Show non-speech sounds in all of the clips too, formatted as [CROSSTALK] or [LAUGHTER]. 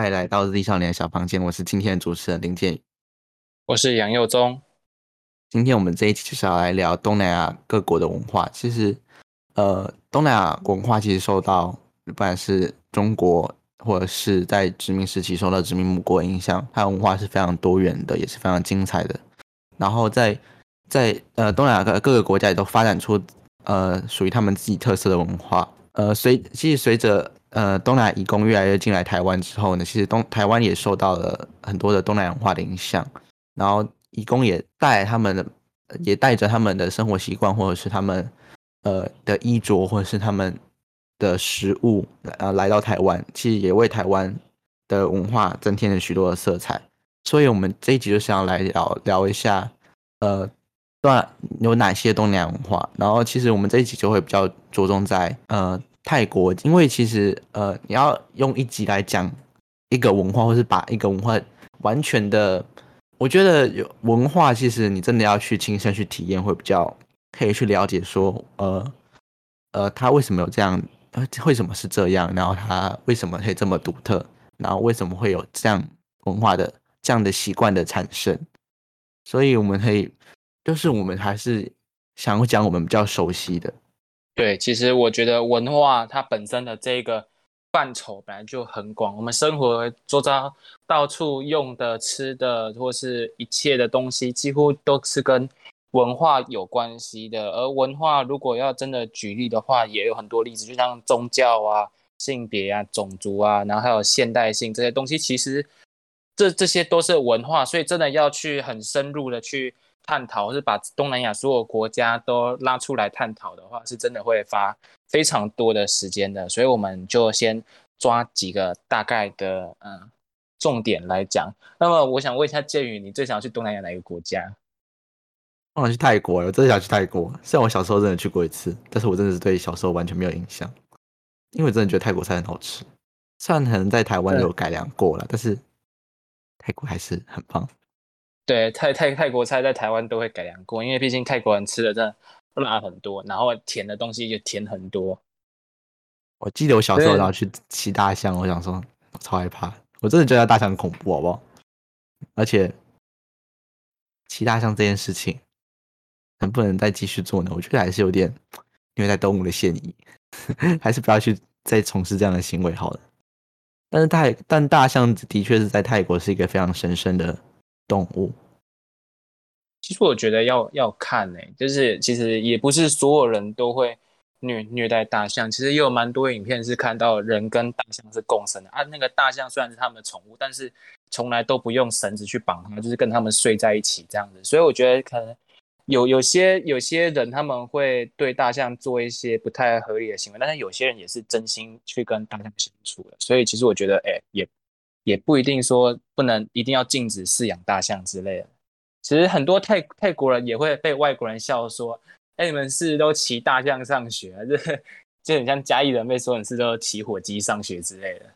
欢迎来到日历少年的小房间，我是今天的主持人林建宇。我是杨佑宗。今天我们这一期就是要来聊东南亚各国的文化。其实，呃，东南亚文化其实受到不管是中国或者是在殖民时期受到殖民母国影响，它的文化是非常多元的，也是非常精彩的。然后在在呃东南亚各各个国家也都发展出呃属于他们自己特色的文化。呃，随其实随着呃东南亚移工越来越进来台湾之后呢，其实东台湾也受到了很多的东南亚文化的影响。然后移工也带他们的，也带着他们的生活习惯，或者是他们呃的衣着，或者是他们的食物，呃来到台湾，其实也为台湾的文化增添了许多的色彩。所以，我们这一集就想要来聊聊一下，呃，段有哪些东南亚文化。然后，其实我们这一集就会比较着重在呃泰国，因为其实呃你要用一集来讲一个文化，或是把一个文化完全的。我觉得有文化，其实你真的要去亲身去体验，会比较可以去了解说，呃，呃，他为什么有这样，呃为什么是这样，然后他为什么可以这么独特，然后为什么会有这样文化的这样的习惯的产生？所以我们可以，就是我们还是想讲我们比较熟悉的。对，其实我觉得文化它本身的这个。范畴本来就很广，我们生活周遭到处用的、吃的，或是一切的东西，几乎都是跟文化有关系的。而文化如果要真的举例的话，也有很多例子，就像宗教啊、性别啊、种族啊，然后还有现代性这些东西，其实这这些都是文化。所以真的要去很深入的去探讨，是把东南亚所有国家都拉出来探讨的话，是真的会花。非常多的时间的，所以我们就先抓几个大概的嗯重点来讲。那么我想问一下建宇，你最想去东南亚哪个国家？我想去泰国，我真的想去泰国。虽然我小时候真的去过一次，但是我真的是对小时候完全没有印象，因为我真的觉得泰国菜很好吃。虽然可能在台湾有改良过了，但是泰国还是很棒。对，泰泰泰国菜在台湾都会改良过，因为毕竟泰国人吃的真的。辣很多，然后甜的东西就甜很多。我记得我小时候然后去骑大象，我想说超害怕，我真的觉得大象恐怖，好不好？而且骑大象这件事情能不能再继续做呢？我觉得还是有点虐待动物的嫌疑，[LAUGHS] 还是不要去再从事这样的行为好了。但是泰但大象的确是在泰国是一个非常神圣的动物。其实我觉得要要看呢，就是其实也不是所有人都会虐虐待大象，其实也有蛮多影片是看到人跟大象是共生的啊。那个大象虽然是他们的宠物，但是从来都不用绳子去绑它，就是跟他们睡在一起这样子。所以我觉得可能有有些有些人他们会对大象做一些不太合理的行为，但是有些人也是真心去跟大象相处的。所以其实我觉得，哎，也也不一定说不能一定要禁止饲养大象之类的。其实很多泰泰国人也会被外国人笑说：“哎，你们是都骑大象上学？[LAUGHS] 这就很像嘉义人被说你是都骑火鸡上学之类的。”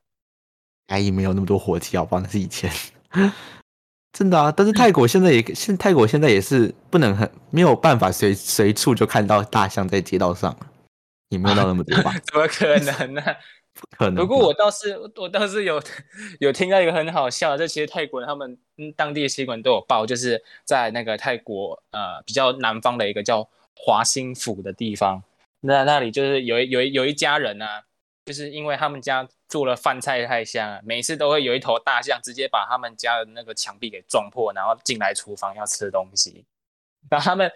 嘉义没有那么多火鸡，好吧？那是以前 [LAUGHS] 真的啊。但是泰国现在也现泰国现在也是不能很没有办法随随处就看到大象在街道上，也没有到那么多吧？[LAUGHS] 怎么可能呢？不可能。不过我倒是我倒是有 [LAUGHS] 有听到一个很好笑的，这其实泰国人他们当地的新闻都有报，就是在那个泰国呃比较南方的一个叫华兴府的地方，那那里就是有有有一家人啊，就是因为他们家做了饭菜太香了，每次都会有一头大象直接把他们家的那个墙壁给撞破，然后进来厨房要吃东西，然后他们。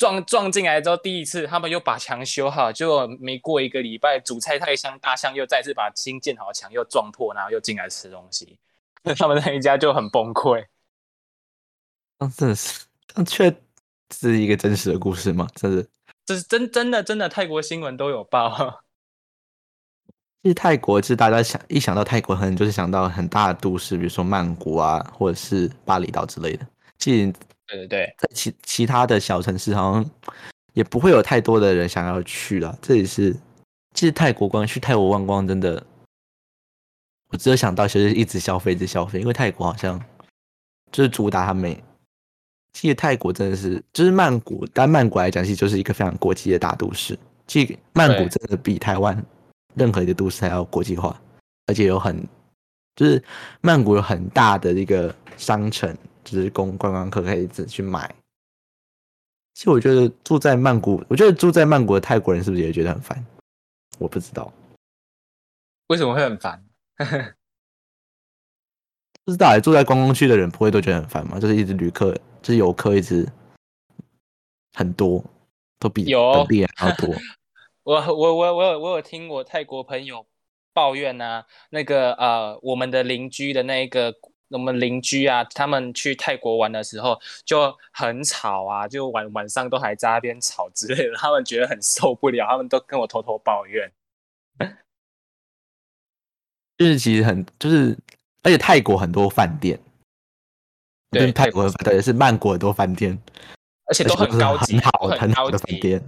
撞撞进来之后，第一次他们又把墙修好，结果没过一个礼拜，主菜太香，大象又再次把新建好的墙又撞破，然后又进来吃东西，[LAUGHS] 他们那一家就很崩溃。嗯，真的是，却是一个真实的故事吗？真的，这是真真的真的，泰国新闻都有报。其实泰国，其实大家想一想到泰国，可能就是想到很大的都市，比如说曼谷啊，或者是巴厘岛之类的。其实。对对对，在其其他的小城市，好像也不会有太多的人想要去了。这里是，其实泰国光去泰国观光，真的，我只有想到就是一直消费，一直消费，因为泰国好像就是主打他们。其实泰国真的是，就是曼谷，单曼谷来讲，其实就是一个非常国际的大都市。其实曼谷真的比台湾任何一个都市还要国际化，而且有很就是曼谷有很大的一个商城，就是供观光客可以自己去买。其实我觉得住在曼谷，我觉得住在曼谷的泰国人是不是也觉得很烦？我不知道，为什么会很烦？[LAUGHS] 不知道欸住在观光区的人不会都觉得很烦吗？就是一直旅客，就是游客一直很多，都比有本地人还要多。[LAUGHS] 我我我我有我有听我泰国朋友抱怨呐、那个呃，我们的邻居的那个我们邻居啊，他们去泰国玩的时候就很吵啊，就晚晚上都还在那边吵之类的，他们觉得很受不了，他们都跟我偷偷抱怨。[LAUGHS] 就是其实很就是，而且泰国很多饭店，对泰国的对是曼谷很多饭店，而且都很高级，很好很好的饭店。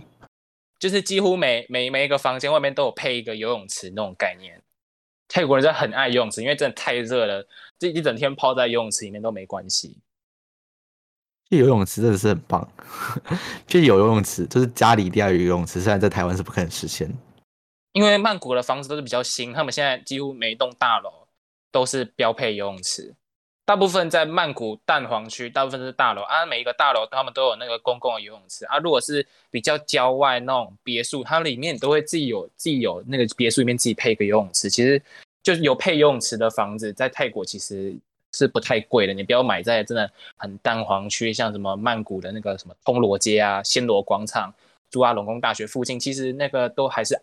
就是几乎每每每一个房间外面都有配一个游泳池那种概念。泰国人真的很爱游泳池，因为真的太热了，这一整天泡在游泳池里面都没关系。去游泳池真的是很棒，[LAUGHS] 就有游泳池就是家里一定要有游泳池，虽然在台湾是不可能实现。因为曼谷的房子都是比较新，他们现在几乎每一栋大楼都是标配游泳池。大部分在曼谷蛋黄区，大部分是大楼啊，每一个大楼他们都有那个公共的游泳池啊。如果是比较郊外那种别墅，它里面都会自己有自己有那个别墅里面自己配一个游泳池。其实就是有配游泳池的房子，在泰国其实是不太贵的。你不要买在真的很蛋黄区，像什么曼谷的那个什么通罗街啊、暹罗广场、朱阿隆功大学附近，其实那个都还是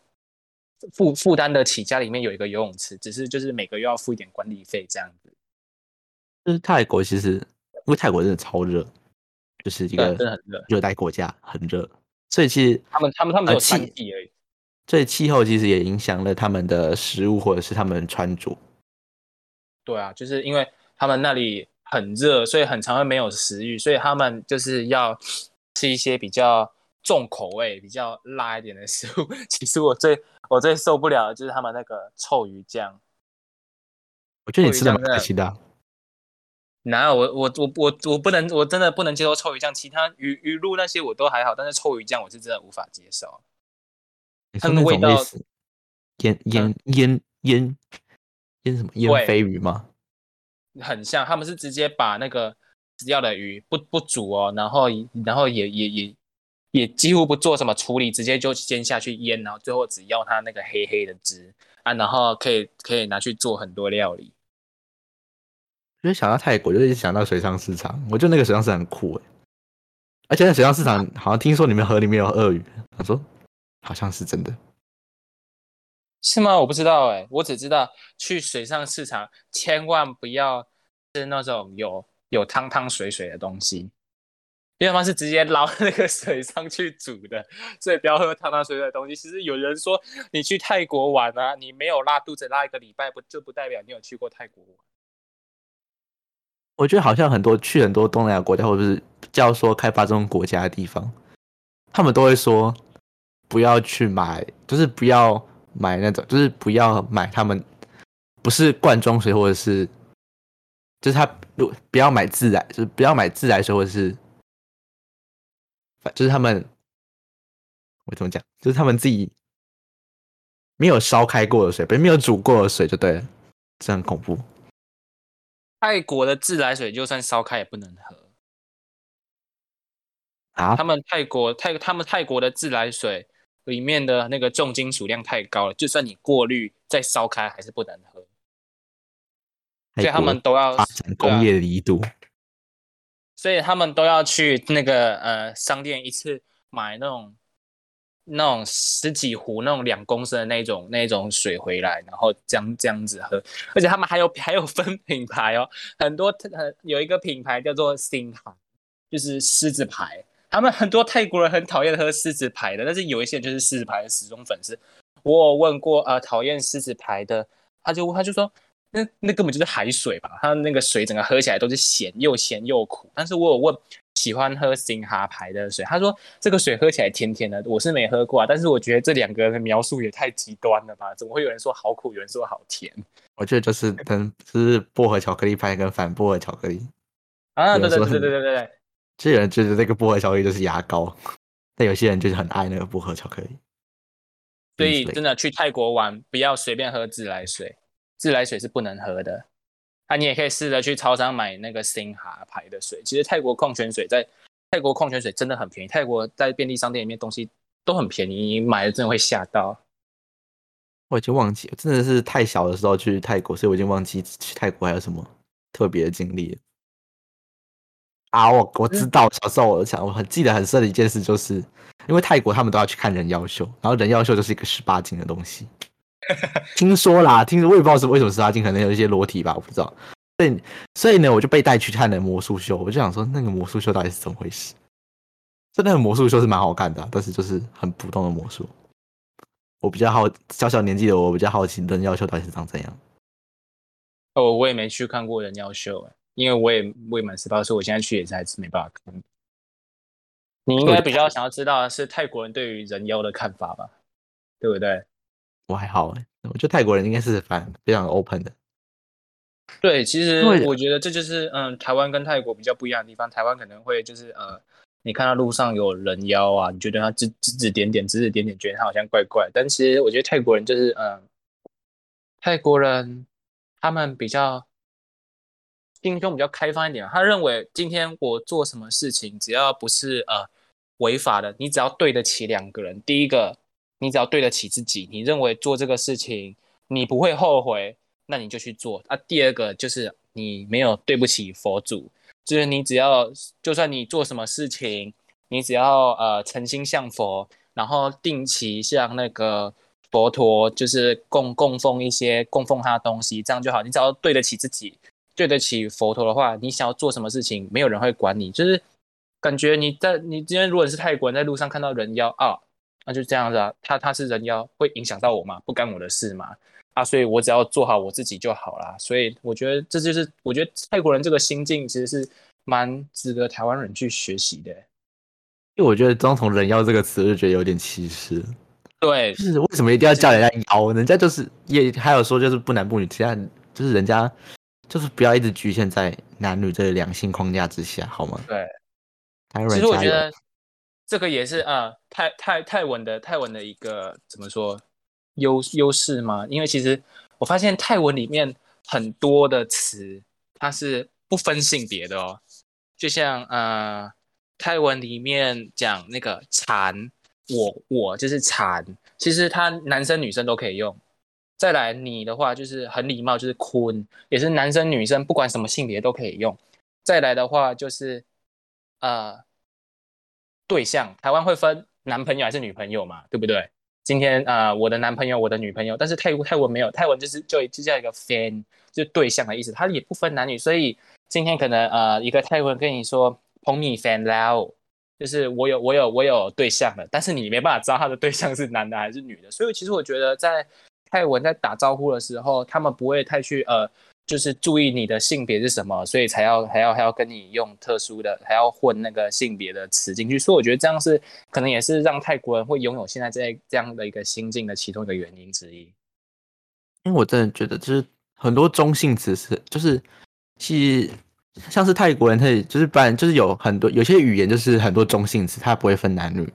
负负担得起，家里面有一个游泳池，只是就是每个月要付一点管理费这样子。就是泰国其实因为泰国真的超热，就是一对，个热。热带国家，很热，所以其实他们他们他们只有呃气三季而已。所以气候其实也影响了他们的食物或者是他们的穿着。对啊，就是因为他们那里很热，所以很常会没有食欲，所以他们就是要吃一些比较重口味、比较辣一点的食物。[LAUGHS] 其实我最我最受不了的就是他们那个臭鱼酱。我觉得你吃的蛮开心的啊、哪有我我我我我不能，我真的不能接受臭鱼酱，其他鱼鱼露那些我都还好，但是臭鱼酱我是真的无法接受。它的味道腌腌腌腌腌什么腌飞鱼吗？很像，他们是直接把那个死掉的鱼不不煮哦，然后然后也也也也几乎不做什么处理，直接就先下去腌，然后最后只要它那个黑黑的汁啊，然后可以可以拿去做很多料理。就是想到泰国，就是想到水上市场，我觉得那个水上市场很酷诶，而且那水上市场好像听说你们河里面有鳄鱼，他说好像是真的。是吗？我不知道哎、我只知道去水上市场千万不要吃那种有有汤汤水水的东西，因为他们是直接捞那个水上去煮的，所以不要喝汤汤水水的东西。其实有人说你去泰国玩啊，你没有拉肚子拉一个礼拜，不就不代表你有去过泰国玩。我觉得好像很多去很多东南亚国家或者是叫说开发中国家的地方，他们都会说不要去买，就是不要买那种，就是不要买他们不是罐装水或者是，就是他如不要买自来，就是不要买自来水或者是，反就是他们我怎么讲，就是他们自己没有烧开过的水，不是没有煮过的水就对了，这很恐怖。泰国的自来水就算烧开也不能喝，啊？他，们泰国泰他们泰国的自来水里面的那个重金属量太高了，就算你过滤再烧开还是不能喝，所以他们都要发展工业的力度。所以他们都要去那个呃商店一次买那种那种十几壶那种两公升的那种那种水回来，然后这样这样子喝，而且他们还有 [LAUGHS] 还有分品牌哦，很多呃有一个品牌叫做星海，就是狮子牌。他们很多泰国人很讨厌喝狮子牌的，但是有一些人就是狮子牌的死忠粉丝。我有问过呃讨厌狮子牌的，他就他就说那那根本就是海水吧，它那个水整个喝起来都是咸，又咸又苦。但是我有问喜欢喝星哈牌的水，他说这个水喝起来甜甜的，我是没喝过啊，但是我觉得这两个的描述也太极端了吧？怎么会有人说好苦，有人说好甜我觉得就是跟就是薄荷巧克力派跟反薄荷巧克力，啊？对对对对对对对，就有人觉得那个薄荷巧克力就是牙膏，但有些人就是很爱那个薄荷巧克力。所以真的去泰国玩，不要随便喝自来水，自来水是不能喝的。啊，你也可以试着去超商买那个星哈牌的水。其实泰国矿泉水在泰国矿泉水真的很便宜，泰国在便利商店里面东西都很便宜，你买了真的会吓到。我已经忘记，真的是太小的时候去泰国，所以我已经忘记去泰国还有什么特别的经历了。啊，我我知道，小时候我想我很记得很深的一件事，就是因为泰国他们都要去看人妖秀，然后人妖秀就是一个十八禁的东西。[LAUGHS] 听说啦，听说我也不知道是为什么十八禁，可能有一些裸体吧，我不知道。所以所以呢，我就被带去看了魔术秀，我就想说那个魔术秀到底是怎么回事？真的魔术秀是蛮好看的，但是就是很普通的魔术。我比较好小小年纪的我比较好奇人妖秀到底是长怎样。哦，我也没去看过人妖秀，因为我也未满十八岁，我现在去也是还是没办法看。你应该比较想要知道的是泰国人对于人妖的看法吧？对不对？我还好哎，我觉得泰国人应该是反非常 open 的。对，其实我觉得这就是嗯，台湾跟泰国比较不一样的地方。台湾可能会就是呃。你看到路上有人妖啊，你觉得他指指指点点，指指点点，觉得他好像怪怪。但其实我觉得泰国人就是，嗯，泰国人他们比较心胸比较开放一点。他认为今天我做什么事情，只要不是呃违法的，你只要对得起两个人。第一个，你只要对得起自己，你认为做这个事情你不会后悔，那你就去做。啊，第二个就是你没有对不起佛祖。就是你只要，就算你做什么事情，你只要呃诚心向佛，然后定期向那个佛陀就是供供奉一些供奉他的东西，这样就好。你只要对得起自己，对得起佛陀的话，你想要做什么事情，没有人会管你。就是感觉你在你今天如果是泰国人，在路上看到人妖啊，那就这样子啊，他他是人妖，会影响到我吗？不干我的事嘛。啊，所以我只要做好我自己就好啦。所以我觉得这就是，我觉得泰国人这个心境其实是蛮值得台湾人去学习的。因为我觉得光从“人妖”这个词就觉得有点歧视。对，就是为什么一定要叫人家妖？人家就是也还有说就是不男不女，其他就是人家就是不要一直局限在男女这个两性框架之下，好吗？对。台湾人其实我觉得这个也是啊，泰泰泰文的泰文的一个怎么说？优优势吗？因为其实我发现泰文里面很多的词它是不分性别的哦，就像呃泰文里面讲那个蝉，我我就是蝉，其实它男生女生都可以用。再来你的话就是很礼貌，就是坤，也是男生女生不管什么性别都可以用。再来的话就是呃对象，台湾会分男朋友还是女朋友嘛，对不对？今天啊，我的男朋友，我的女朋友，但是泰泰文没有，泰文就是就就叫一个 fan，就对象的意思，它也不分男女，所以今天可能呃一个泰文跟你说 pony fan lao，就是我有我有我有对象了，但是你没办法知道他的对象是男的还是女的，所以其实我觉得在泰文在打招呼的时候，他们不会太去呃。就是注意你的性别是什么，所以才要还要还要跟你用特殊的，还要混那个性别的词进去。所以我觉得这样是可能也是让泰国人会拥有现在这这样的一个心境的其中一个原因之一。因为我真的觉得，就是很多中性词是，就是其实像是泰国人，他就是不然就是有很多有些语言就是很多中性词，他不会分男女，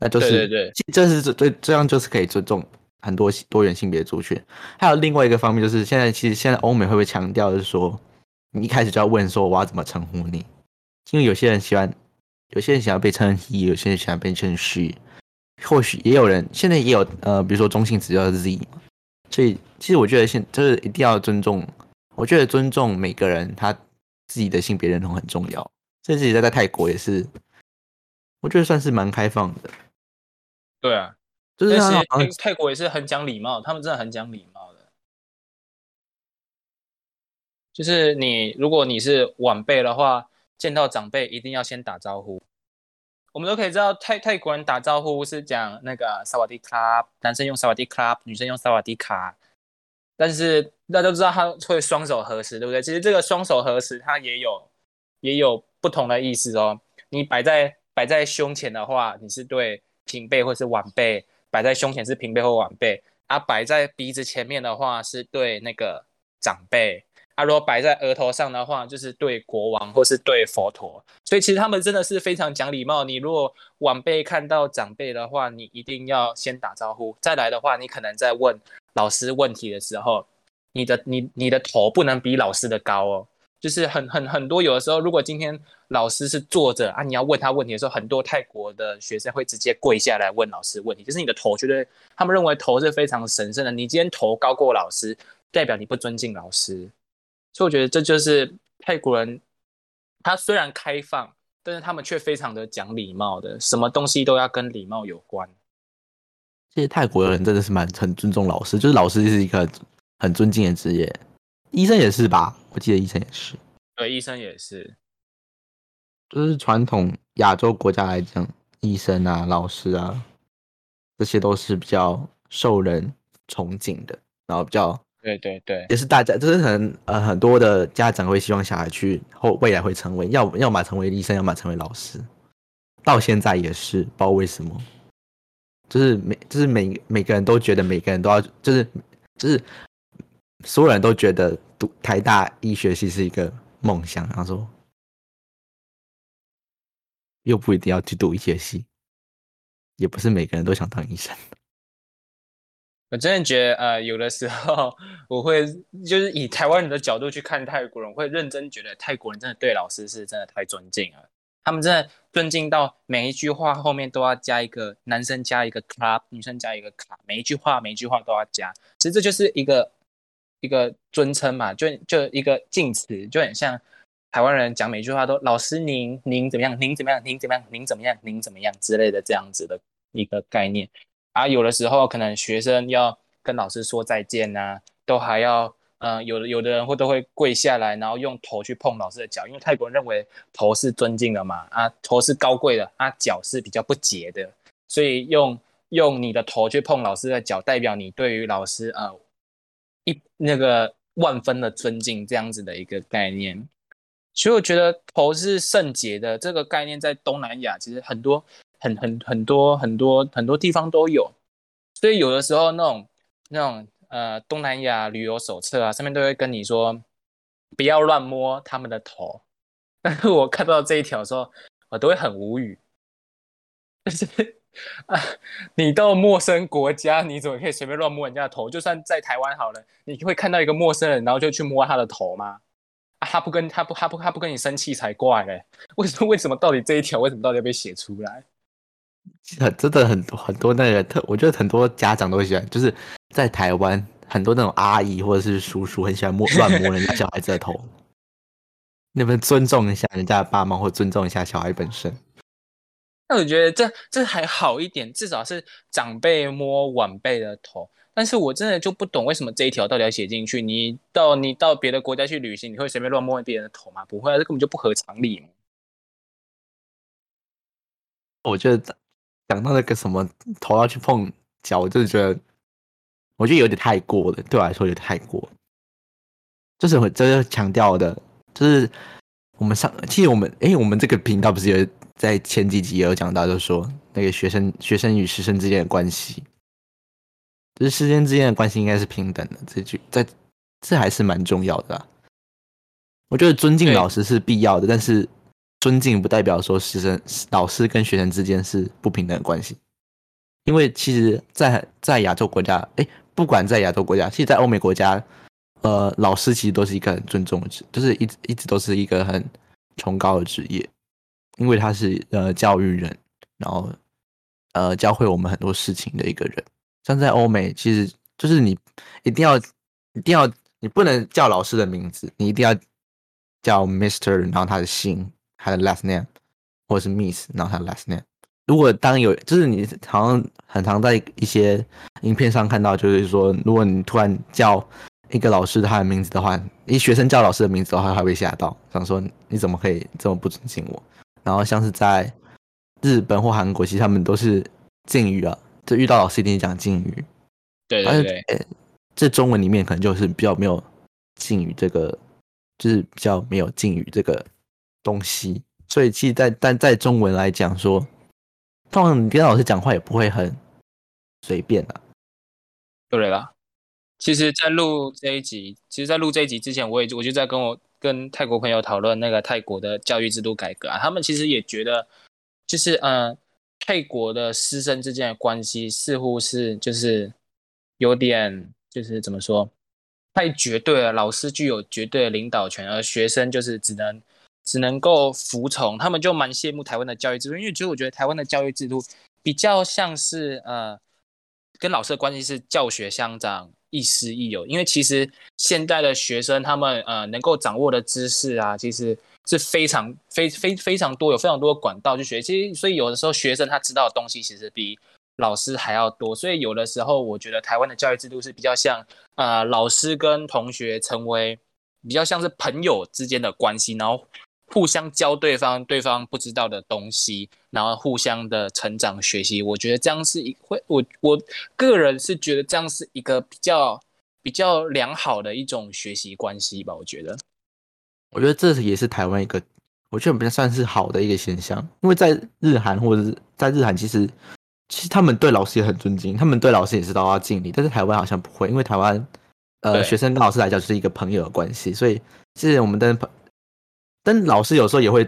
那就是对对对，这是这对这样就是可以尊重。很多多元性别族群，还有另外一个方面就是，现在其实现在欧美会不会强调，就是说你一开始就要问说我要怎么称呼你？因为有些人喜欢，有些人喜欢被称 he，有些人喜欢被称 she，或许也有人现在也有呃，比如说中性词叫 z，所以其实我觉得现就是一定要尊重，我觉得尊重每个人他自己的性别认同很重要。甚至在在泰国也是，我觉得算是蛮开放的。对啊。就是泰泰国也是很讲礼貌，他们真的很讲礼貌的。就是你如果你是晚辈的话，见到长辈一定要先打招呼。我们都可以知道泰泰国人打招呼是讲那个萨瓦迪卡，男生用萨瓦迪卡，女生用萨瓦迪卡。但是大家都知道他会双手合十，对不对？其实这个双手合十它也有也有不同的意思哦。你摆在摆在胸前的话，你是对平辈或是晚辈。摆在胸前是平辈或晚辈，啊，摆在鼻子前面的话是对那个长辈，啊，如果摆在额头上的话就是对国王或是对佛陀，所以其实他们真的是非常讲礼貌。你如果晚辈看到长辈的话，你一定要先打招呼。再来的话，你可能在问老师问题的时候，你的你你的头不能比老师的高哦。就是很很很多，有的时候如果今天老师是坐着啊，你要问他问题的时候，很多泰国的学生会直接跪下来问老师问题。就是你的头，觉得他们认为头是非常神圣的。你今天头高过老师，代表你不尊敬老师。所以我觉得这就是泰国人，他虽然开放，但是他们却非常的讲礼貌的，什么东西都要跟礼貌有关。这些泰国人真的是蛮很尊重老师，就是老师是一个很尊敬的职业。医生也是吧？我记得医生也是。对，医生也是。就是传统亚洲国家来讲，医生啊、老师啊，这些都是比较受人崇敬的，然后比较对对对，也是大家，就是很呃很多的家长会希望小孩去后未来会成为要要么成为医生，要么成为老师。到现在也是，不知道为什么，就是每就是每每个人都觉得每个人都要，就是就是。所有人都觉得读台大医学系是一个梦想，然后说又不一定要去读医学系，也不是每个人都想当医生。我真的觉得，呃，有的时候我会就是以台湾人的角度去看泰国人，我会认真觉得泰国人真的对老师是真的太尊敬了。他们真的尊敬到每一句话后面都要加一个男生加一个 club，女生加一个卡，每一句话每一句话都要加。其实这就是一个。一个尊称嘛，就就一个敬词，就很像台湾人讲每句话都老师您您怎么样，您怎么样，您怎么样，您怎么样，您怎么样之类的这样子的一个概念。啊，有的时候可能学生要跟老师说再见呐，都还要嗯，有的有的人会都会跪下来，然后用头去碰老师的脚，因为泰国人认为头是尊敬的嘛，啊，头是高贵的，啊，脚是比较不洁的，所以用用你的头去碰老师的脚，代表你对于老师呃。一那个万分的尊敬这样子的一个概念，所以我觉得头是圣洁的这个概念在东南亚其实很多很很很多很多很多地方都有，所以有的时候那种那种呃东南亚旅游手册啊上面都会跟你说不要乱摸他们的头，[LAUGHS] 但是我看到这一条的时候我都会很无语，[LAUGHS] 但是。啊！你到陌生国家，你怎么可以随便乱摸人家的头？就算在台湾好了，你会看到一个陌生人，然后就去摸他的头吗？啊，他不跟他不他不他不跟你生气才怪嘞！为什么为什么到底这一条为什么到底要被写出来？很真的很多很多那个特，我觉得很多家长都喜欢，就是在台湾很多那种阿姨或者是叔叔很喜欢摸乱摸人家小孩子的头。[LAUGHS] 你们尊重一下人家的爸妈，或尊重一下小孩本身。那我觉得这这还好一点，至少是长辈摸晚辈的头。但是我真的就不懂为什么这一条到底要写进去？你到你到别的国家去旅行，你会随便乱摸别人的头吗？不会啊，这根本就不合常理。我觉得讲到那个什么头要去碰脚，我就觉得，我觉得有点太过了，对我来说有点太过。就是我这是强调的，就是我们上，其实我们哎，我们这个频道不是有。在前几集也有讲到，就是说那个学生学生与师生之间的关系，就是师生之间的关系应该是平等的。这句在这还是蛮重要的。我觉得尊敬老师是必要的，但是尊敬不代表说师生老师跟学生之间是不平等的关系。因为其实，在在亚洲国家，哎，不管在亚洲国家，其实，在欧美国家，呃，老师其实都是一个很尊重的职，就是一直一直都是一个很崇高的职业。因为他是呃教育人，然后呃教会我们很多事情的一个人。像在欧美，其实就是你一定要一定要你不能叫老师的名字，你一定要叫 Mister，然后他的姓，他的 last name，或者是 Miss，然后他的 last name。如果当有就是你好像很常在一些影片上看到，就是说如果你突然叫一个老师他的名字的话，一学生叫老师的名字的话，他会吓到，想说你怎么可以这么不尊敬我？然后像是在日本或韩国，其实他们都是敬语啊，就遇到老师一定讲敬语。对对对，这中文里面可能就是比较没有敬语这个，就是比较没有敬语这个东西。所以其实，在但在中文来讲说，通常你跟老师讲话也不会很随便啊。对了，其实，在录这一集，其实，在录这一集之前，我也我就在跟我。跟泰国朋友讨论那个泰国的教育制度改革啊，他们其实也觉得，就是嗯，泰国的师生之间的关系似乎是就是有点就是怎么说，太绝对了，老师具有绝对的领导权，而学生就是只能只能够服从。他们就蛮羡慕台湾的教育制度，因为其实我觉得台湾的教育制度比较像是呃，跟老师的关系是教学相长，亦师亦友。因为其实现在的学生他们呃能够掌握的知识啊，其实是非常非非非常多，有非常多的管道去学习。所以有的时候学生他知道的东西其实比老师还要多，所以有的时候我觉得台湾的教育制度是比较像，呃，老师跟同学成为比较像是朋友之间的关系，然后互相教对方对方不知道的东西，然后互相的成长学习。我觉得这样是一会，我我个人是觉得这样是一个比较比较良好的一种学习关系吧。我觉得，我觉得这也是台湾一个，我觉得比较算是好的一个现象，因为在日韩或者是在日韩其实。其实他们对老师也很尊敬，他们对老师也是都要敬礼。但是台湾好像不会，因为台湾，呃，学生跟老师来讲就是一个朋友的关系，所以其实我们跟跟老师有时候也会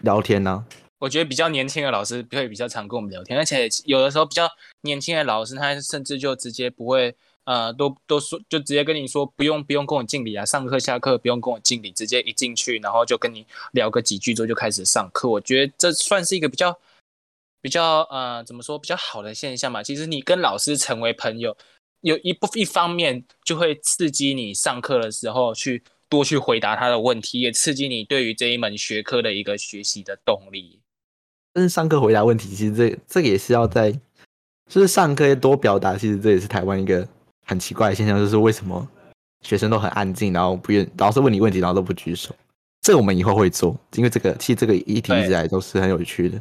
聊天呢。我觉得比较年轻的老师会比较常跟我们聊天，而且有的时候比较年轻的老师，他甚至就直接不会，呃，都都说就直接跟你说不用不用跟我敬礼啊，上课下课不用跟我敬礼，直接一进去然后就跟你聊个几句之后就开始上课。我觉得这算是一个比较。比较呃，怎么说比较好的现象嘛？其实你跟老师成为朋友，有一部一方面就会刺激你上课的时候去多去回答他的问题，也刺激你对于这一门学科的一个学习的动力。但是上课回答问题，其实这这个也是要在，就是上课多表达。其实这也是台湾一个很奇怪的现象，就是为什么学生都很安静，然后不愿老师问你问题，然后都不举手。这个我们以后会做，因为这个其实这个议题一直来都是很有趣的。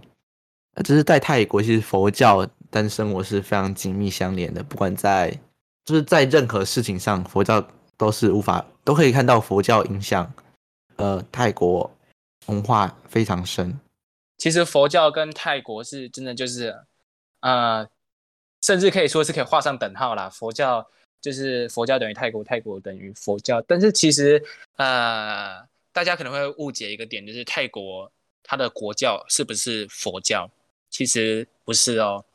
就是在泰国，其实佛教跟生活是非常紧密相连的。不管在，就是在任何事情上，佛教都是无法都可以看到佛教影响。呃，泰国文化非常深。其实佛教跟泰国是真的就是，呃，甚至可以说是可以画上等号啦。佛教就是佛教等于泰国，泰国等于佛教。但是其实，呃，大家可能会误解一个点，就是泰国它的国教是不是佛教？其实不是哦，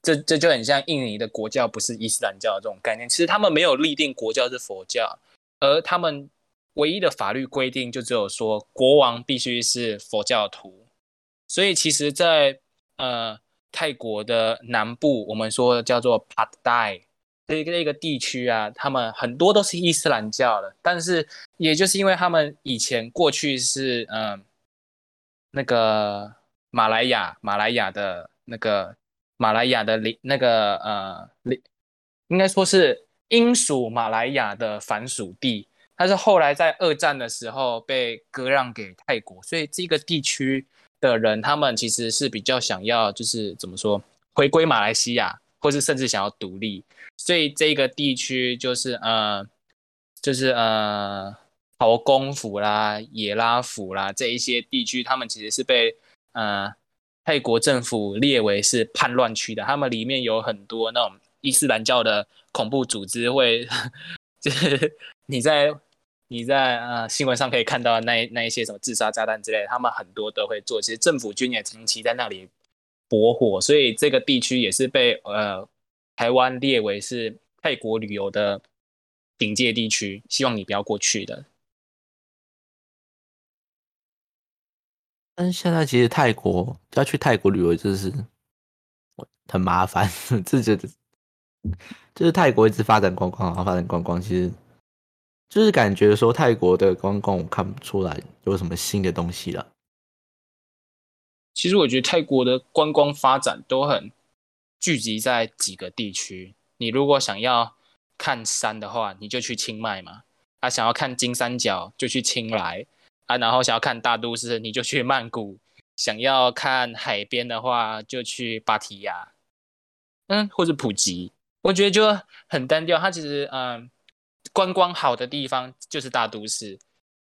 这这就很像印尼的国教不是伊斯兰教的这种概念。其实他们没有立定国教是佛教，而他们唯一的法律规定就只有说国王必须是佛教徒。所以其实，在呃泰国的南部，我们说叫做 Pad Thai 这个那个地区啊，他们很多都是伊斯兰教的。但是也就是因为他们以前过去是嗯那个。马来亚，马来亚的那个，马来亚的领那个呃领，应该说是英属马来亚的反属地，但是后来在二战的时候被割让给泰国，所以这个地区的人他们其实是比较想要，就是怎么说，回归马来西亚，或是甚至想要独立，所以这个地区就是呃，就是呃，陶公府啦、野拉府啦这一些地区，他们其实是被。呃，泰国政府列为是叛乱区的，他们里面有很多那种伊斯兰教的恐怖组织，会 [LAUGHS] 就是你在你在呃新闻上可以看到那那一些什么自杀炸弹之类，他们很多都会做。其实政府军也长期在那里 bor 火，所以这个地区也是被呃台湾列为是泰国旅游的警戒地区，希望你不要过去的。但是现在其实泰国要去泰国旅游就是很麻烦，[LAUGHS] 这觉得就是泰国一直发展观光，然后发展观光，其实就是感觉说泰国的观光我看不出来有什么新的东西了。其实我觉得泰国的观光发展都很聚集在几个地区。你如果想要看山的话，你就去清迈嘛；他想要看金三角，就去清莱。啊，然后想要看大都市，你就去曼谷；想要看海边的话，就去芭提雅，嗯，或者普吉。我觉得就很单调。它其实，嗯，观光好的地方就是大都市，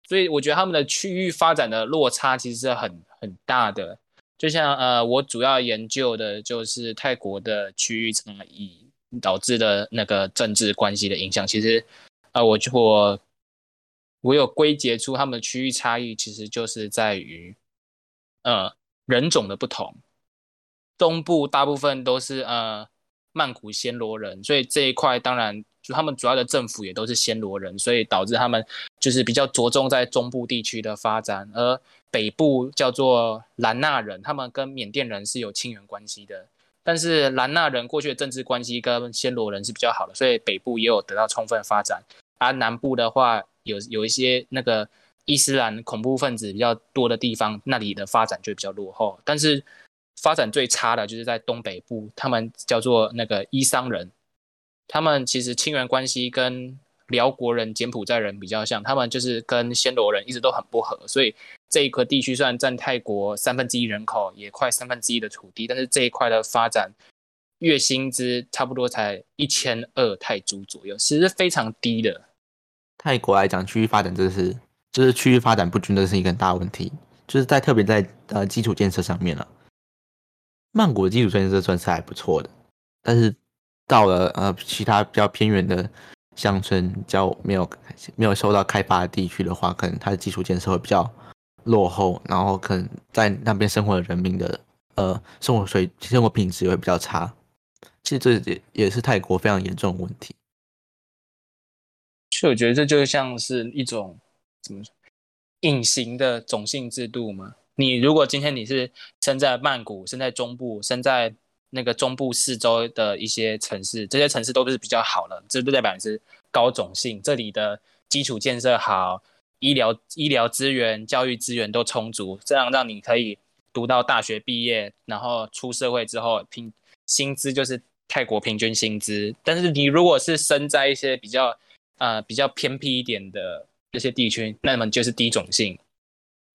所以我觉得他们的区域发展的落差其实是很很大的。就像呃，我主要研究的就是泰国的区域差异导致的那个政治关系的影响。其实，呃，我我。我有归结出他们的区域差异，其实就是在于，呃，人种的不同。东部大部分都是呃曼谷暹罗人，所以这一块当然就他们主要的政府也都是暹罗人，所以导致他们就是比较着重在中部地区的发展，而北部叫做兰纳人，他们跟缅甸人是有亲缘关系的。但是兰纳人过去的政治关系跟暹罗人是比较好的，所以北部也有得到充分发展。而南部的话，有有一些那个伊斯兰恐怖分子比较多的地方，那里的发展就比较落后。但是发展最差的就是在东北部，他们叫做那个伊桑人，他们其实亲缘关系跟辽国人、柬埔寨人比较像，他们就是跟暹罗人一直都很不和，所以。这一块地区虽然占泰国三分之一人口，也快三分之一的土地，但是这一块的发展月薪资差不多才一千二泰铢左右，其实非常低的。泰国来讲，区域发展这是就是区域发展不均，这是一个很大问题，就是在特别在呃基础建设上面了。曼谷的基础建设算是还不错的，但是到了呃其他比较偏远的乡村，较没有没有受到开发的地区的话，可能它的基础建设会比较。落后，然后可能在那边生活的人民的呃生活水生活品质也会比较差。其实这也也是泰国非常严重的问题。其实我觉得这就像是一种怎么隐形的种姓制度嘛。你如果今天你是生在曼谷，生在中部，生在那个中部四周的一些城市，这些城市都是比较好的，这就代表你是高种姓，这里的基础建设好。医疗医疗资源、教育资源都充足，这样让你可以读到大学毕业，然后出社会之后，平薪资就是泰国平均薪资。但是你如果是生在一些比较呃比较偏僻一点的这些地区，那么就是低种姓，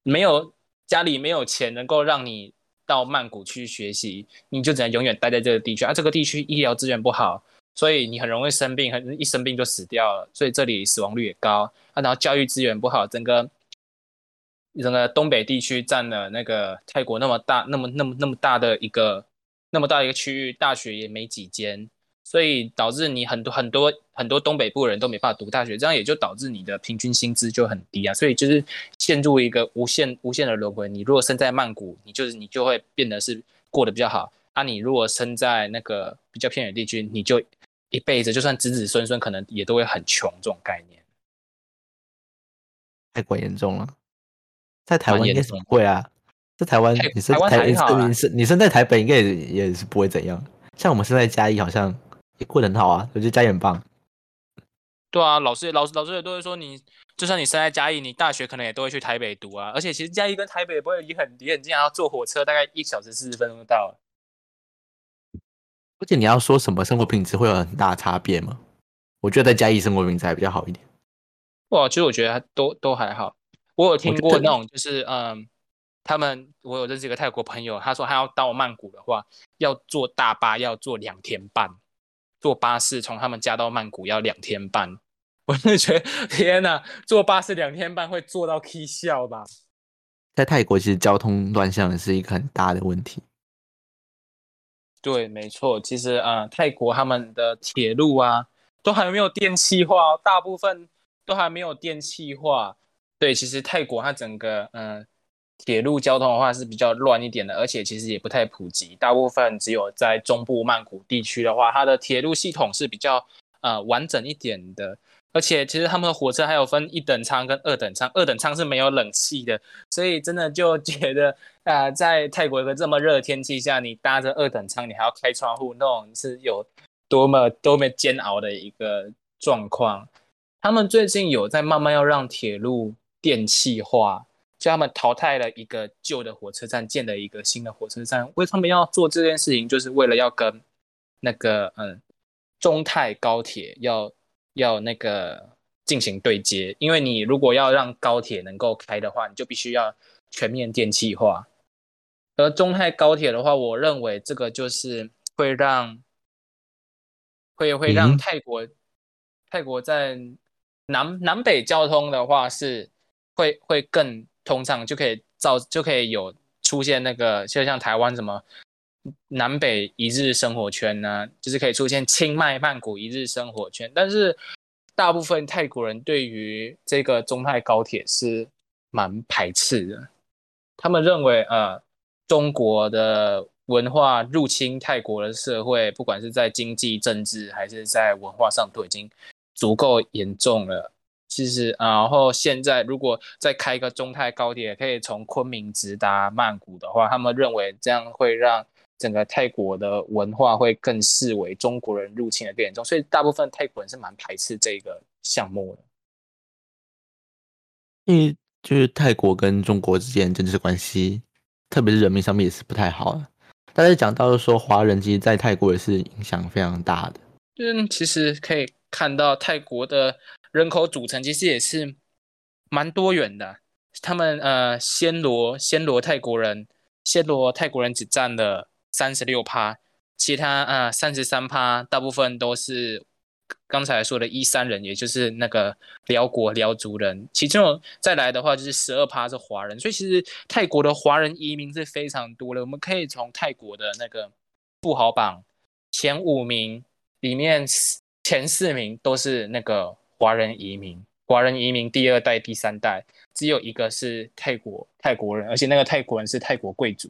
没有家里没有钱能够让你到曼谷去学习，你就只能永远待在这个地区啊。这个地区医疗资源不好。所以你很容易生病，很一生病就死掉了，所以这里死亡率也高啊。然后教育资源不好，整个整个东北地区占了那个泰国那么大、那么那么那么大的一个那么大一个区域，大学也没几间，所以导致你很多很多很多东北部人都没办法读大学，这样也就导致你的平均薪资就很低啊。所以就是陷入一个无限无限的轮回。你如果生在曼谷，你就是你就会变得是过得比较好啊。你如果生在那个比较偏远地区，你就一辈子，就算子子孙孙，可能也都会很穷。这种概念太过严重了。在台湾应该不会啊，在台湾你是台你是你生在台北，应该也也是不会怎样。像我们生在嘉义，好像也过得很好啊。我觉得嘉义很棒。对啊，老师老师老师也都会说，你就算你生在嘉义，你大学可能也都会去台北读啊。而且其实嘉义跟台北不会离很离很近，要坐火车大概一小时四十分钟就到了。而且你要说什么生活品质会有很大差别吗？我觉得在嘉义生活品质还比较好一点。哇，其实我觉得都都还好。我有听过那种，就是嗯，他们我有认识一个泰国朋友，他说他要到曼谷的话，要坐大巴要坐两天半，坐巴士从他们家到曼谷要两天半。我真的觉得天哪，坐巴士两天半会坐到 K 笑吧？在泰国其实交通乱象是一个很大的问题。对，没错，其实啊，泰国他们的铁路啊，都还没有电气化，大部分都还没有电气化。对，其实泰国它整个嗯，铁路交通的话是比较乱一点的，而且其实也不太普及，大部分只有在中部曼谷地区的话，它的铁路系统是比较呃完整一点的。而且其实他们的火车还有分一等舱跟二等舱，二等舱是没有冷气的，所以真的就觉得啊，[LAUGHS] 在泰国一个这么热的天气下，你搭着二等舱，你还要开窗户，那种是有多么多么煎熬的一个状况。他们最近有在慢慢要让铁路电气化，就他们淘汰了一个旧的火车站，建了一个新的火车站。为他们要做这件事情，就是为了要跟那个嗯中泰高铁要。要那个进行对接，因为你如果要让高铁能够开的话，你就必须要全面电气化。而中泰高铁的话，我认为这个就是会让会会让泰国泰国在南南北交通的话是会会更通畅，就可以造就可以有出现那个就像台湾什么。南北一日生活圈呢，就是可以出现清迈曼谷一日生活圈，但是大部分泰国人对于这个中泰高铁是蛮排斥的，他们认为呃中国的文化入侵泰国的社会，不管是在经济、政治还是在文化上，都已经足够严重了。其实，然后现在如果再开一个中泰高铁，可以从昆明直达曼谷的话，他们认为这样会让整个泰国的文化会更视为中国人入侵的更严重，所以大部分泰国人是蛮排斥这个项目的。因为就是泰国跟中国之间政治关系，特别是人民上面也是不太好的。但是讲到说华人，其实在泰国也是影响非常大的。嗯，其实可以看到泰国的人口组成其实也是蛮多元的。他们呃，暹罗暹罗泰国人，暹罗泰国人只占了三十六趴，其他呃三十三趴大部分都是。刚才说的一三人，也就是那个辽国辽族人，其中再来的话就是十二趴是华人，所以其实泰国的华人移民是非常多的。我们可以从泰国的那个富豪榜前五名里面，前四名都是那个华人移民，华人移民第二代、第三代，只有一个是泰国泰国人，而且那个泰国人是泰国贵族，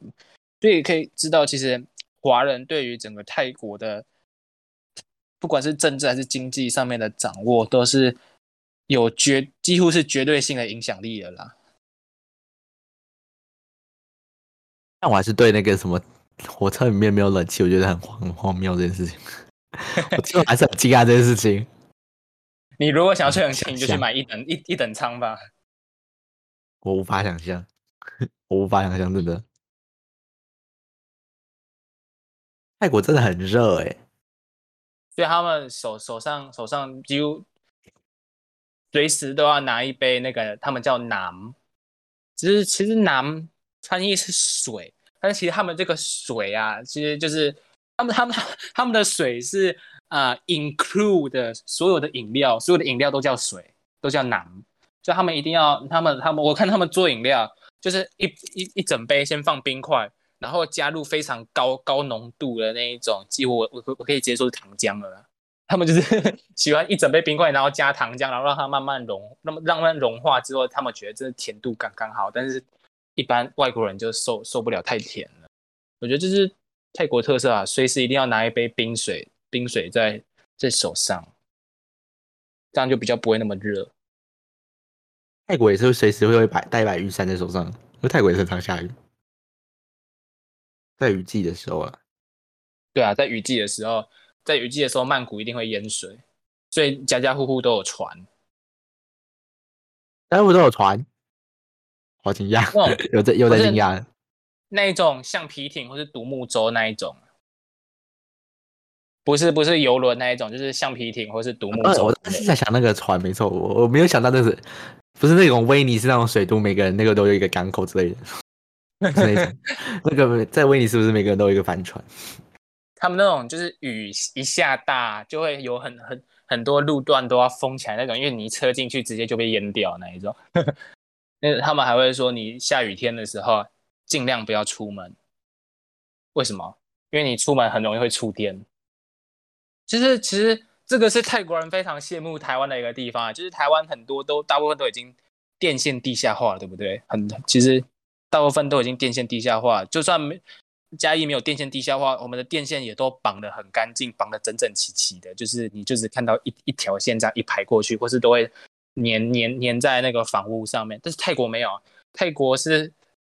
所以可以知道，其实华人对于整个泰国的。不管是政治还是经济上面的掌握，都是有绝几乎是绝对性的影响力的啦。但我还是对那个什么火车里面没有冷气，我觉得很荒荒谬这件事情。[LAUGHS] 我最后还是很惊讶这件事情。你如果想要吹冷气，你就去买一等一一等舱吧。我无法想象，[LAUGHS] 我无法想象，真的。泰国真的很热哎。所以他们手手上手上几乎随时都要拿一杯那个，他们叫南，其实其实南翻译是水，但是其实他们这个水啊，其实就是他们他们他们的水是啊，include 的所有的饮料，所有的饮料都叫水，都叫南，所以他们一定要他们他们我看他们做饮料，就是一一一整杯先放冰块。然后加入非常高高浓度的那一种，几乎我我我可以接说是糖浆了。他们就是 [LAUGHS] 喜欢一整杯冰块，然后加糖浆，然后让它慢慢融，那么让它融化之后，他们觉得这甜度刚刚好。但是，一般外国人就受受不了太甜了。我觉得这是泰国特色啊，随时一定要拿一杯冰水，冰水在在手上，这样就比较不会那么热。泰国也是随时会会摆带一把雨伞在手上，因为泰国也是常下雨。在雨季的时候啊，对啊，在雨季的时候，在雨季的时候，曼谷一定会淹水，所以家家户户都有船，家家户户都有船，好惊讶，[LAUGHS] 有在有在惊讶，那一种橡皮艇或是独木舟那一种，不是不是游轮那一种，就是橡皮艇或是独木舟。我是在想那个船，没错，我我没有想到那是不是那种威尼斯那种水都每个人那个都有一个港口之类的。[LAUGHS] 那个在威尼斯不是每个人都有一个帆船？[LAUGHS] 他们那种就是雨一下大，就会有很很很多路段都要封起来那种，因为你一车进去直接就被淹掉那一种。[LAUGHS] 那他们还会说，你下雨天的时候尽量不要出门。为什么？因为你出门很容易会触电。其实，其实这个是泰国人非常羡慕台湾的一个地方啊，就是台湾很多都大部分都已经电线地下化了，对不对？很其实。大部分都已经电线地下化，就算没嘉义没有电线地下化，我们的电线也都绑得很干净，绑得整整齐齐的。就是你就是看到一一条线这样一排过去，或是都会粘粘粘在那个房屋上面。但是泰国没有，泰国是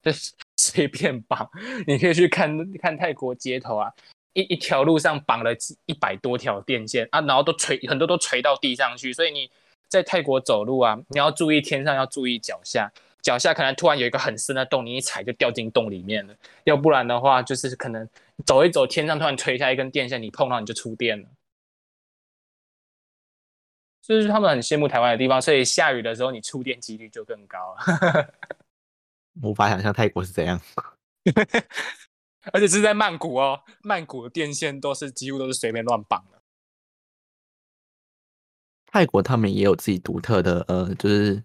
[LAUGHS] 随便绑。你可以去看看泰国街头啊，一一条路上绑了一百多条电线啊，然后都垂很多都垂到地上去。所以你在泰国走路啊，你要注意天上，要注意脚下。脚下可能突然有一个很深的洞，你一踩就掉进洞里面了。要不然的话，就是可能走一走，天上突然垂下一根电线，你碰到你就触电了。这是他们很羡慕台湾的地方，所以下雨的时候你触电几率就更高。[LAUGHS] 无法想象泰国是怎样，[LAUGHS] [LAUGHS] 而且是在曼谷哦，曼谷的电线都是几乎都是随便乱绑的。泰国他们也有自己独特的，呃，就是。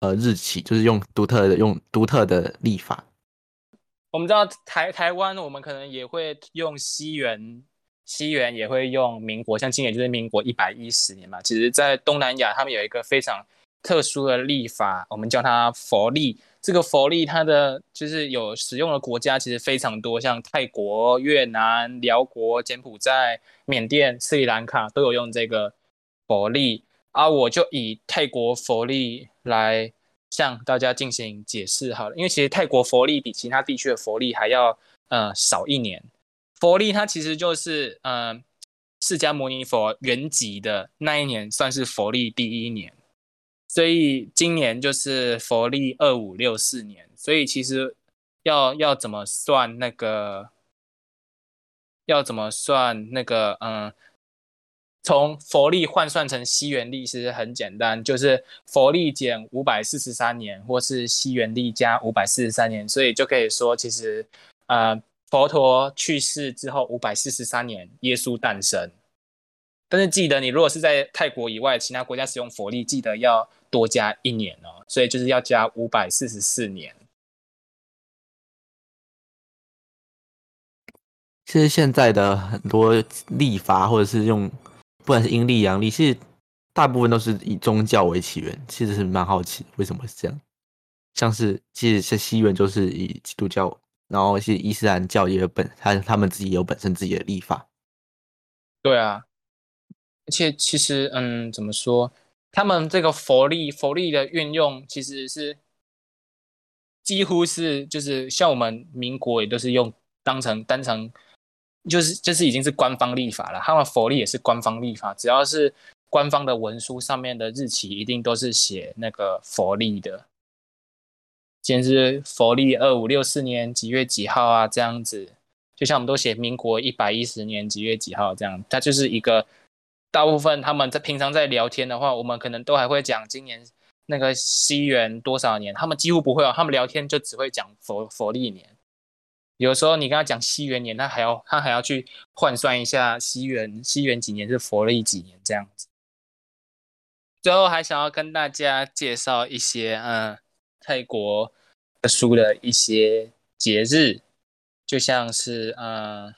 呃，日期就是用独特的用独特的历法。我们知道台台湾，我们可能也会用西元，西元也会用民国，像今年就是民国一百一十年嘛。其实，在东南亚，他们有一个非常特殊的历法，我们叫它佛历。这个佛历它的就是有使用的国家其实非常多，像泰国、越南、辽国、柬埔寨、缅甸、斯里兰卡都有用这个佛历。啊，我就以泰国佛历来向大家进行解释好了，因为其实泰国佛历比其他地区的佛历还要呃少一年。佛历它其实就是呃释迦牟尼佛圆寂的那一年算是佛历第一年。所以今年就是佛历二五六四年，所以其实要要怎么算那个，要怎么算那个，嗯，从佛历换算成西元历其实很简单，就是佛历减五百四十三年，或是西元历加五百四十三年，所以就可以说，其实呃，佛陀去世之后五百四十三年，耶稣诞生。但是记得，你如果是在泰国以外其他国家使用佛历，记得要多加一年哦，所以就是要加五百四十四年。其实现在的很多历法，或者是用不管是阴历阳历，其实大部分都是以宗教为起源。其实是蛮好奇为什么是这样。像是其实是西元就是以基督教，然后是伊斯兰教也有本，他他们自己有本身自己的历法。对啊。而且其实，嗯，怎么说？他们这个佛力佛力的运用，其实是几乎是就是像我们民国也都是用当成当成，就是就是已经是官方立法了。他们佛力也是官方立法，只要是官方的文书上面的日期，一定都是写那个佛力的。今天是佛历二五六四年几月几号啊？这样子，就像我们都写民国一百一十年几月几号这样，它就是一个。大部分他们在平常在聊天的话，我们可能都还会讲今年那个西元多少年，他们几乎不会哦。他们聊天就只会讲佛佛历年。有时候你跟他讲西元年，他还要他还要去换算一下西元西元几年是佛历几年这样子。最后还想要跟大家介绍一些嗯泰国特殊的一些节日，就像是嗯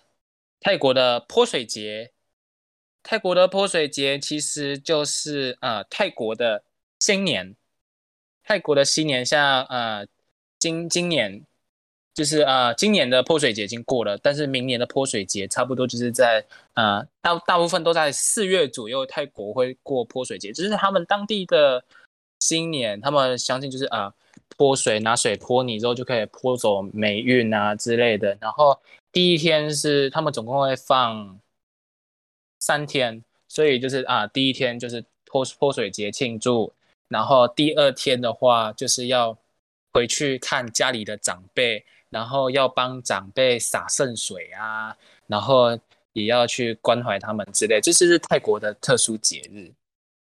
泰国的泼水节。泰国的泼水节其实就是呃泰国的新年，泰国的新年像呃今今年就是呃今年的泼水节已经过了，但是明年的泼水节差不多就是在呃大大部分都在四月左右，泰国会过泼水节，就是他们当地的新年，他们相信就是啊泼水拿水泼你之后就可以泼走霉运啊之类的，然后第一天是他们总共会放。三天，所以就是啊，第一天就是泼泼水节庆祝，然后第二天的话就是要回去看家里的长辈，然后要帮长辈洒圣水啊，然后也要去关怀他们之类，这是泰国的特殊节日。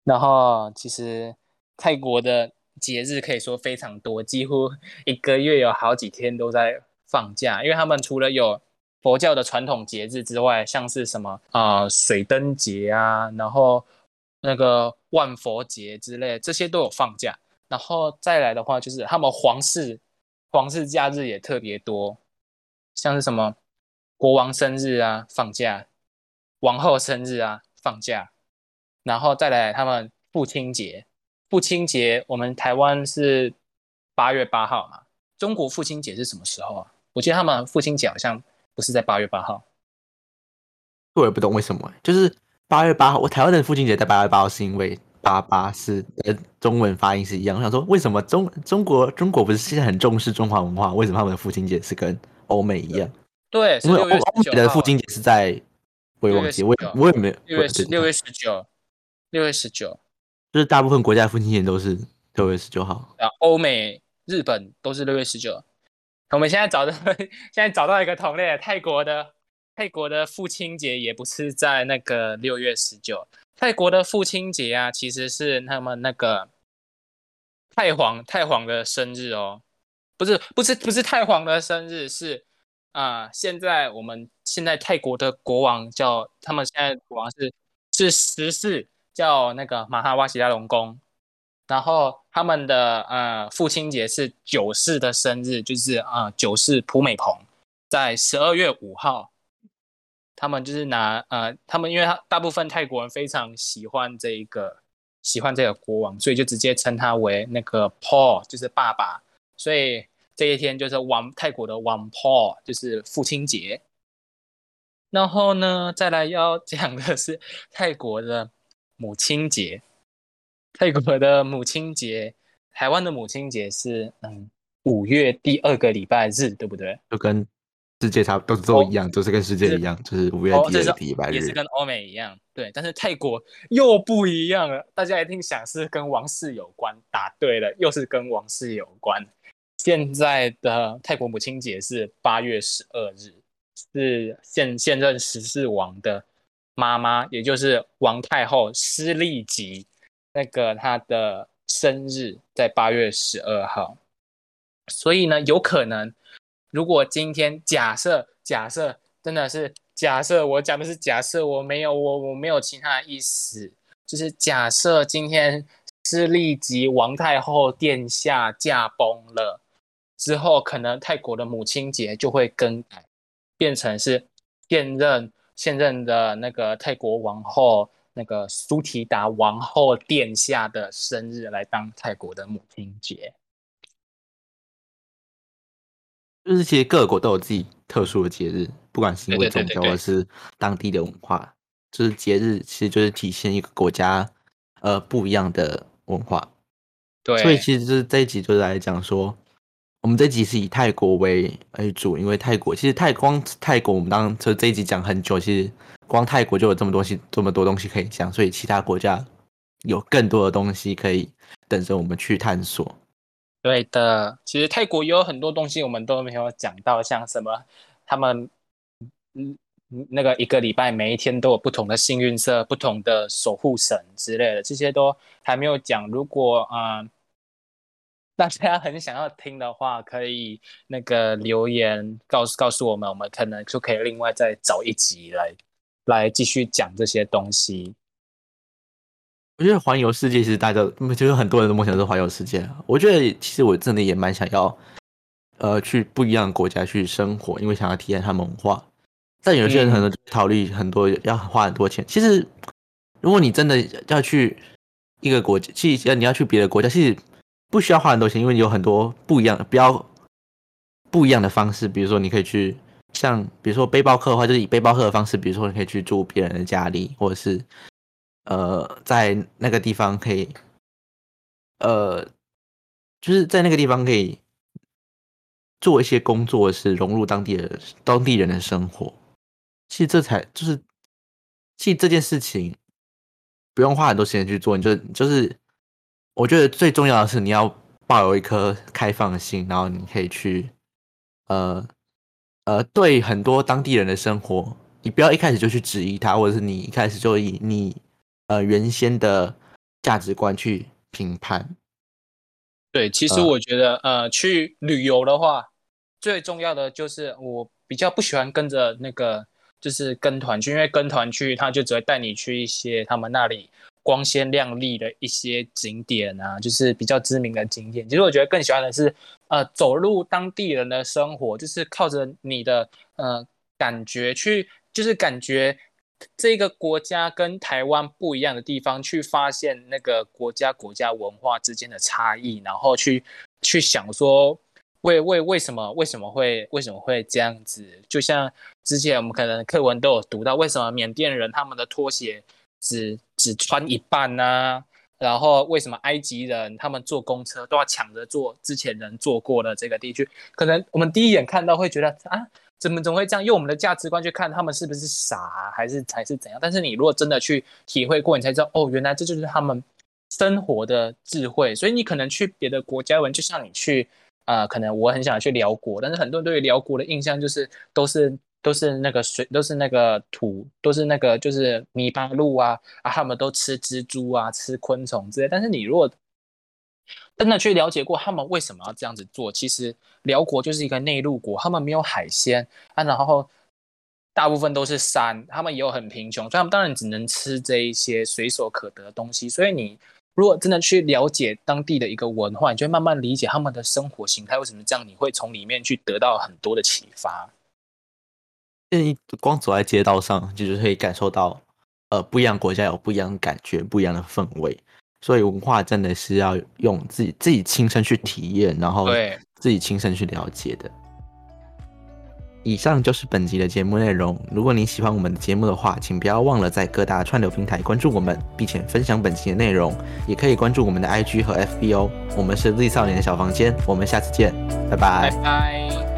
然后其实泰国的节日可以说非常多，几乎一个月有好几天都在放假，因为他们除了有。佛教的传统节日之外，像是什么啊水灯节啊，然后那个万佛节之类，这些都有放假。然后再来的话，就是他们皇室皇室假日也特别多，像是什么国王生日啊放假，王后生日啊放假。然后再来他们父亲节，父亲节我们台湾是八月八号嘛，中国父亲节是什么时候啊？我记得他们父亲节好像。不是在八月八号，我也不懂为什么，就是八月八号。我台湾的父亲节在八月八号，是因为八八是呃中文发音是一样。我想说，为什么中中国中国不是现在很重视中华文化？为什么他们的父亲节是跟欧美一样？对，因为欧欧美的父亲节是在我也忘记，我我也没有六月十六月十九，六月十九，就是大部分国家父亲节都是六月十九号啊。欧美、日本都是六月十九。我们现在找的，[LAUGHS] 现在找到一个同类，泰国的泰国的父亲节也不是在那个六月十九，泰国的父亲节啊，其实是他们那个太皇太皇的生日哦，不是不是不是太皇的生日，是啊，现在我们现在泰国的国王叫他们现在国王是是十四，叫那个马哈瓦西拉隆功。然后他们的呃父亲节是九世的生日，就是啊九世普美蓬，在十二月五号，他们就是拿呃他们因为他大部分泰国人非常喜欢这一个喜欢这个国王，所以就直接称他为那个 Paul，就是爸爸。所以这一天就是王泰国的王 Paul，就是父亲节。然后呢，再来要讲的是泰国的母亲节。泰国的母亲节，台湾的母亲节是嗯五月第二个礼拜日，对不对？就跟世界差都都一样，都是跟世界一样，就是五月第二个礼拜日，也是跟欧美一样。对，但是泰国又不一样了。大家一定想是跟王室有关，答对了，又是跟王室有关。现在的泰国母亲节是八月十二日，是现现任十四王的妈妈，也就是王太后施利吉。那个他的生日在八月十二号，所以呢，有可能，如果今天假设假设真的是假设，我讲的是假设，我没有我我没有其他的意思，就是假设今天是立即王太后殿下驾崩了之后，可能泰国的母亲节就会更改，变成是现任现任的那个泰国王后。那个苏提达王后殿下的生日来当泰国的母亲节，就是其实各国都有自己特殊的节日，不管是因为宗教或是当地的文化，就是节日其实就是体现一个国家呃不一样的文化。对，所以其实是这一集就是来讲说。我们这集是以泰国为为主，因为泰国其实泰光泰国，我们当就这一集讲很久，其实光泰国就有这么多西这么多东西可以讲，所以其他国家有更多的东西可以等着我们去探索。对的，其实泰国也有很多东西我们都没有讲到，像什么他们嗯那个一个礼拜每一天都有不同的幸运色、不同的守护神之类的，这些都还没有讲。如果啊。大家很想要听的话，可以那个留言告诉告诉我们，我们可能就可以另外再找一集来来继续讲这些东西。我觉得环游世界其实大家就是很多人的梦想是环游世界。我觉得其实我真的也蛮想要，呃，去不一样的国家去生活，因为想要体验他们文化。但有些人可能考虑很多要花很多钱。其实如果你真的要去一个国家，其实你要去别的国家，其实。不需要花很多钱，因为有很多不一样、比较不一样的方式。比如说，你可以去像，比如说背包客的话，就是以背包客的方式，比如说你可以去住别人的家里，或者是呃，在那个地方可以，呃，就是在那个地方可以做一些工作，是融入当地的当地人的生活。其实这才就是，其实这件事情不用花很多时间去做，你就就是。我觉得最重要的是你要抱有一颗开放的心，然后你可以去，呃呃，对很多当地人的生活，你不要一开始就去质疑他，或者是你一开始就以你呃原先的价值观去评判。对，其实我觉得呃，去旅游的话，最重要的就是我比较不喜欢跟着那个就是跟团去，因为跟团去他就只会带你去一些他们那里。光鲜亮丽的一些景点啊，就是比较知名的景点。其实我觉得更喜欢的是，呃，走入当地人的生活，就是靠着你的呃感觉去，就是感觉这个国家跟台湾不一样的地方，去发现那个国家国家文化之间的差异，然后去去想说，为为为什么为什么会为什么会这样子？就像之前我们可能课文都有读到，为什么缅甸人他们的拖鞋。只只穿一半呢，然后为什么埃及人他们坐公车都要抢着坐之前人坐过的这个地区？可能我们第一眼看到会觉得啊，怎么怎么会这样？用我们的价值观去看他们是不是傻，还是还是怎样？但是你如果真的去体会过，你才知道哦，原来这就是他们生活的智慧。所以你可能去别的国家玩，就像你去啊，可能我很想去辽国，但是很多人对于辽国的印象就是都是。都是那个水，都是那个土，都是那个就是泥巴路啊啊！他们都吃蜘蛛啊，吃昆虫之类。但是你如果真的去了解过他们为什么要这样子做，其实辽国就是一个内陆国，他们没有海鲜啊，然后大部分都是山，他们也有很贫穷，所以他们当然只能吃这一些随手可得的东西。所以你如果真的去了解当地的一个文化，你就慢慢理解他们的生活形态为什么这样，你会从里面去得到很多的启发。你光走在街道上，就是可以感受到，呃，不一样国家有不一样的感觉，不一样的氛围。所以文化真的是要用自己自己亲身去体验，然后对，自己亲身去了解的。以上就是本集的节目内容。如果你喜欢我们的节目的话，请不要忘了在各大串流平台关注我们，并且分享本集的内容。也可以关注我们的 IG 和 FB 哦。我们是 Z 少年的小房间，我们下次见，拜拜拜拜。